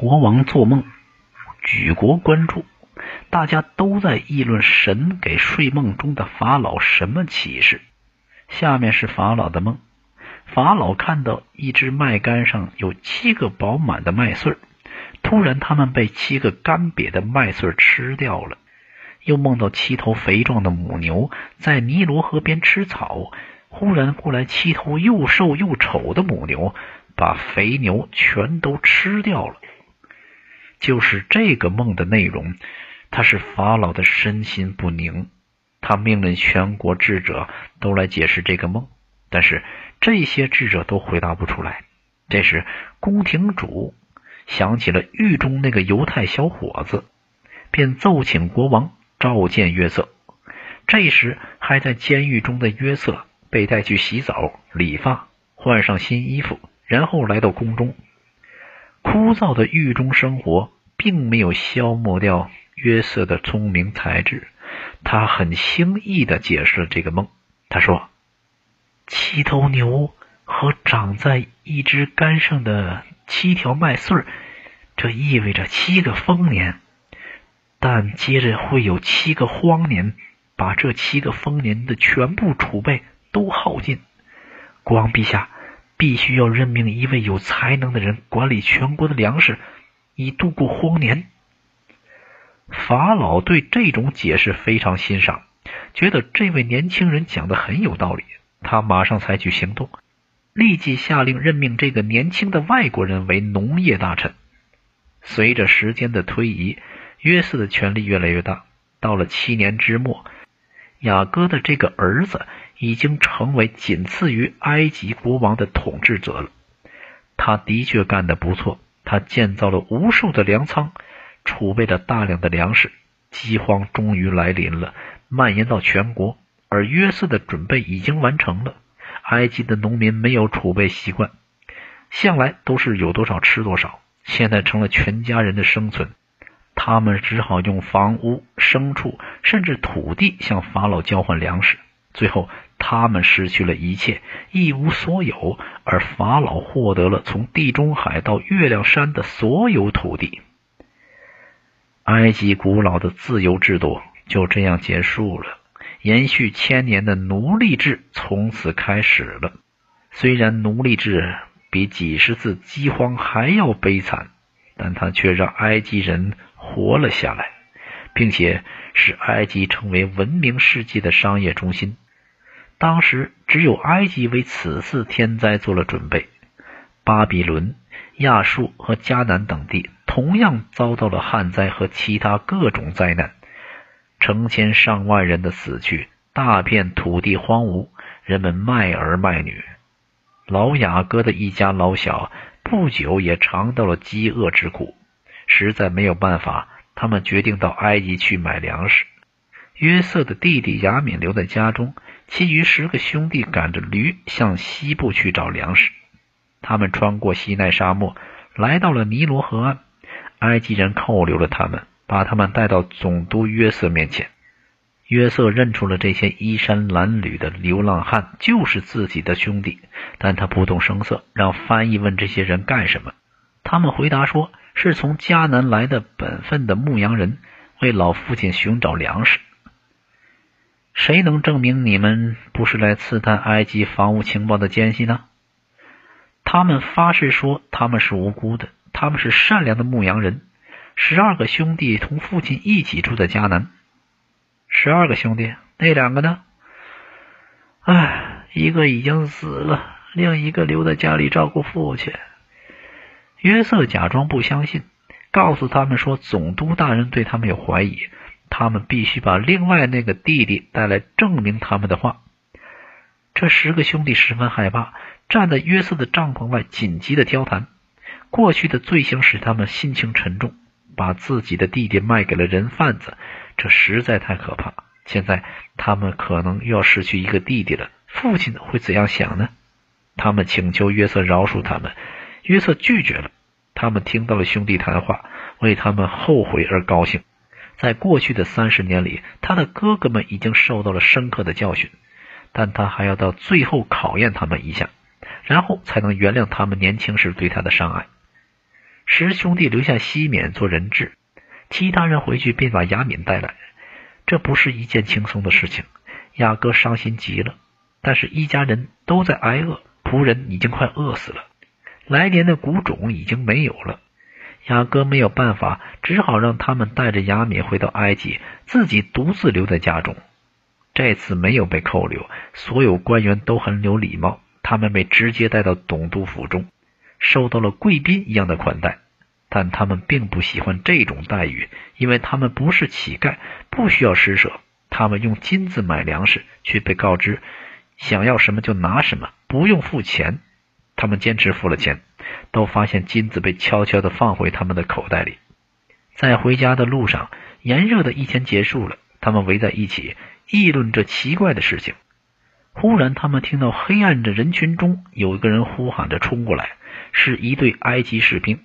国王做梦，举国关注，大家都在议论神给睡梦中的法老什么启示。下面是法老的梦：法老看到一只麦秆上有七个饱满的麦穗突然他们被七个干瘪的麦穗吃掉了。又梦到七头肥壮的母牛在尼罗河边吃草，忽然过来七头又瘦又丑的母牛，把肥牛全都吃掉了。就是这个梦的内容，他是法老的身心不宁。他命令全国智者都来解释这个梦，但是这些智者都回答不出来。这时，宫廷主想起了狱中那个犹太小伙子，便奏请国王召见约瑟。这时，还在监狱中的约瑟被带去洗澡、理发、换上新衣服，然后来到宫中。枯燥的狱中生活并没有消磨掉约瑟的聪明才智，他很轻易的解释了这个梦。他说：“七头牛和长在一只杆上的七条麦穗这意味着七个丰年，但接着会有七个荒年，把这七个丰年的全部储备都耗尽。国王陛下。”必须要任命一位有才能的人管理全国的粮食，以度过荒年。法老对这种解释非常欣赏，觉得这位年轻人讲的很有道理。他马上采取行动，立即下令任命这个年轻的外国人为农业大臣。随着时间的推移，约瑟的权力越来越大。到了七年之末，雅各的这个儿子。已经成为仅次于埃及国王的统治者了。他的确干得不错，他建造了无数的粮仓，储备了大量的粮食。饥荒终于来临了，蔓延到全国。而约瑟的准备已经完成了。埃及的农民没有储备习惯，向来都是有多少吃多少，现在成了全家人的生存。他们只好用房屋、牲畜，甚至土地向法老交换粮食。最后。他们失去了一切，一无所有，而法老获得了从地中海到月亮山的所有土地。埃及古老的自由制度就这样结束了，延续千年的奴隶制从此开始了。虽然奴隶制比几十次饥荒还要悲惨，但它却让埃及人活了下来，并且使埃及成为文明世界的商业中心。当时只有埃及为此次天灾做了准备，巴比伦、亚述和迦南等地同样遭到了旱灾和其他各种灾难，成千上万人的死去，大片土地荒芜，人们卖儿卖女。老雅各的一家老小不久也尝到了饥饿之苦，实在没有办法，他们决定到埃及去买粮食。约瑟的弟弟雅敏留在家中。其余十个兄弟赶着驴向西部去找粮食。他们穿过西奈沙漠，来到了尼罗河岸。埃及人扣留了他们，把他们带到总督约瑟面前。约瑟认出了这些衣衫褴褛的流浪汉就是自己的兄弟，但他不动声色，让翻译问这些人干什么。他们回答说是从迦南来的本分的牧羊人，为老父亲寻找粮食。谁能证明你们不是来刺探埃及防务情报的奸细呢？他们发誓说他们是无辜的，他们是善良的牧羊人。十二个兄弟同父亲一起住在迦南。十二个兄弟，那两个呢？唉，一个已经死了，另一个留在家里照顾父亲。约瑟假装不相信，告诉他们说总督大人对他们有怀疑。他们必须把另外那个弟弟带来证明他们的话。这十个兄弟十分害怕，站在约瑟的帐篷外紧急的交谈。过去的罪行使他们心情沉重，把自己的弟弟卖给了人贩子，这实在太可怕。现在他们可能又要失去一个弟弟了，父亲会怎样想呢？他们请求约瑟饶恕他们，约瑟拒绝了。他们听到了兄弟谈话，为他们后悔而高兴。在过去的三十年里，他的哥哥们已经受到了深刻的教训，但他还要到最后考验他们一下，然后才能原谅他们年轻时对他的伤害。十兄弟留下西缅做人质，其他人回去便把雅敏带来。这不是一件轻松的事情，雅各伤心极了。但是，一家人都在挨饿，仆人已经快饿死了，来年的谷种已经没有了。雅各没有办法，只好让他们带着雅敏回到埃及，自己独自留在家中。这次没有被扣留，所有官员都很有礼貌，他们被直接带到总督府中，受到了贵宾一样的款待。但他们并不喜欢这种待遇，因为他们不是乞丐，不需要施舍。他们用金子买粮食，却被告知想要什么就拿什么，不用付钱。他们坚持付了钱，都发现金子被悄悄地放回他们的口袋里。在回家的路上，炎热的一天结束了，他们围在一起议论这奇怪的事情。忽然，他们听到黑暗的人群中有一个人呼喊着冲过来，是一队埃及士兵。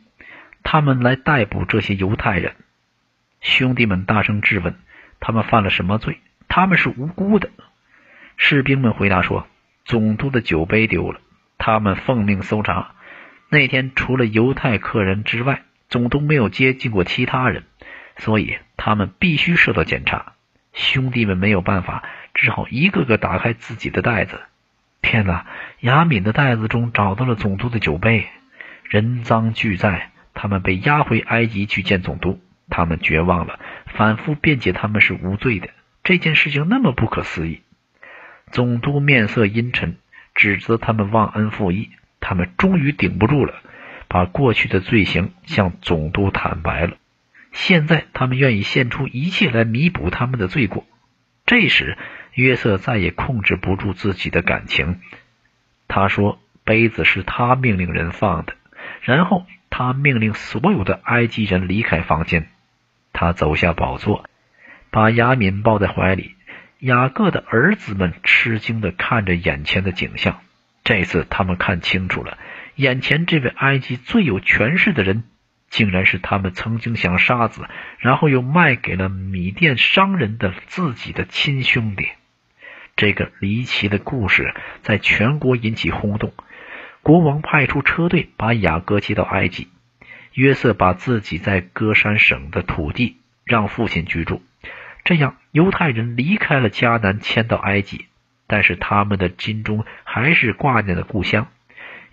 他们来逮捕这些犹太人，兄弟们大声质问：他们犯了什么罪？他们是无辜的。士兵们回答说：总督的酒杯丢了。他们奉命搜查。那天除了犹太客人之外，总督没有接近过其他人，所以他们必须受到检查。兄弟们没有办法，只好一个个打开自己的袋子。天哪！雅敏的袋子中找到了总督的酒杯，人赃俱在。他们被押回埃及去见总督，他们绝望了，反复辩解他们是无罪的。这件事情那么不可思议，总督面色阴沉，指责他们忘恩负义。他们终于顶不住了，把过去的罪行向总督坦白了。现在他们愿意献出一切来弥补他们的罪过。这时，约瑟再也控制不住自己的感情，他说：“杯子是他命令人放的。”然后。他命令所有的埃及人离开房间。他走下宝座，把雅敏抱在怀里。雅各的儿子们吃惊地看着眼前的景象。这次他们看清楚了，眼前这位埃及最有权势的人，竟然是他们曾经想杀死，然后又卖给了米店商人的自己的亲兄弟。这个离奇的故事在全国引起轰动。国王派出车队把雅各接到埃及，约瑟把自己在歌山省的土地让父亲居住，这样犹太人离开了迦南，迁到埃及，但是他们的心中还是挂念着故乡。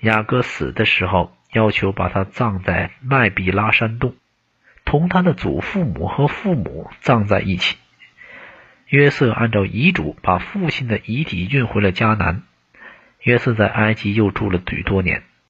雅各死的时候，要求把他葬在麦比拉山洞，同他的祖父母和父母葬在一起。约瑟按照遗嘱，把父亲的遗体运回了迦南。约瑟在埃及又住了许多年。